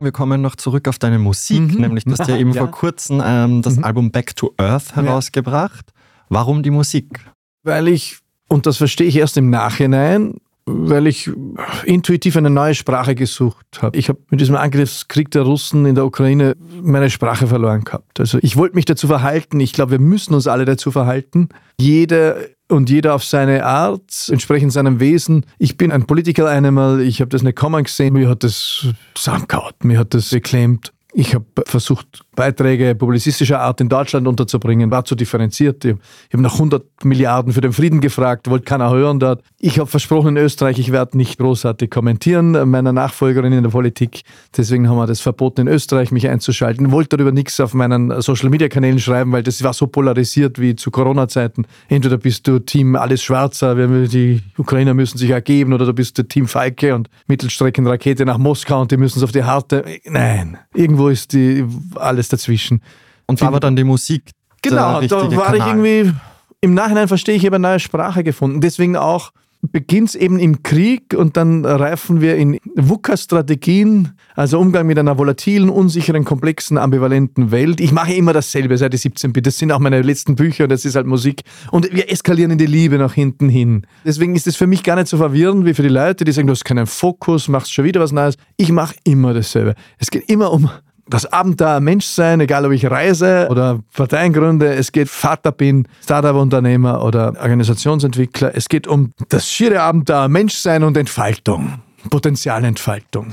Wir kommen noch zurück auf deine Musik, Mhm. nämlich du hast ja eben ja. vor kurzem ähm, das Mhm. Album Back to Earth herausgebracht. Warum die Musik? Weil ich, und das verstehe ich erst im Nachhinein, weil ich intuitiv eine neue Sprache gesucht habe. Ich habe mit diesem Angriffskrieg der Russen in der Ukraine meine Sprache verloren gehabt. Also ich wollte mich dazu verhalten. Ich glaube, wir müssen uns alle dazu verhalten. Jeder und jeder auf seine Art, entsprechend seinem Wesen. Ich bin ein Political Animal. Ich habe das nicht kommen gesehen. Mir hat das zusammengehauen. Mir hat das geklemmt. Ich habe versucht, Beiträge publizistischer Art in Deutschland unterzubringen, war zu differenziert. Ich habe nach 100 Milliarden für den Frieden gefragt, wollte keiner hören dort. Ich habe versprochen in Österreich, ich werde nicht großartig kommentieren, äh, meiner Nachfolgerin in der Politik. Deswegen haben wir das verboten, in Österreich mich einzuschalten. Wollte darüber nichts auf meinen Social-Media-Kanälen schreiben, weil das war so polarisiert wie zu Corona-Zeiten. Entweder bist du Team alles Schwarzer, die Ukrainer müssen sich ergeben, oder du bist Team Falke und Mittelstreckenrakete nach Moskau und die müssen es auf die harte. Nein, irgendwo ist die alles dazwischen. Und da war dann die Musik. Genau, da war ich Kanal. irgendwie, im Nachhinein verstehe ich, ich habe eine neue Sprache gefunden. Deswegen auch beginnt es eben im Krieg und dann reifen wir in VUCA-Strategien, also Umgang mit einer volatilen, unsicheren, komplexen, ambivalenten Welt. Ich mache immer dasselbe seit ich 17 bin. Das sind auch meine letzten Bücher und das ist halt Musik. Und wir eskalieren in die Liebe nach hinten hin. Deswegen ist es für mich gar nicht so verwirrend wie für die Leute, die sagen, du hast keinen Fokus, machst schon wieder was Neues. Ich mache immer dasselbe. Es geht immer um das Abenteuer Menschsein, egal ob ich reise oder Parteien gründe, es geht Vater bin, Startup-Unternehmer oder Organisationsentwickler. Es geht um das schiere Abenteuer Menschsein und Entfaltung, Potenzialentfaltung.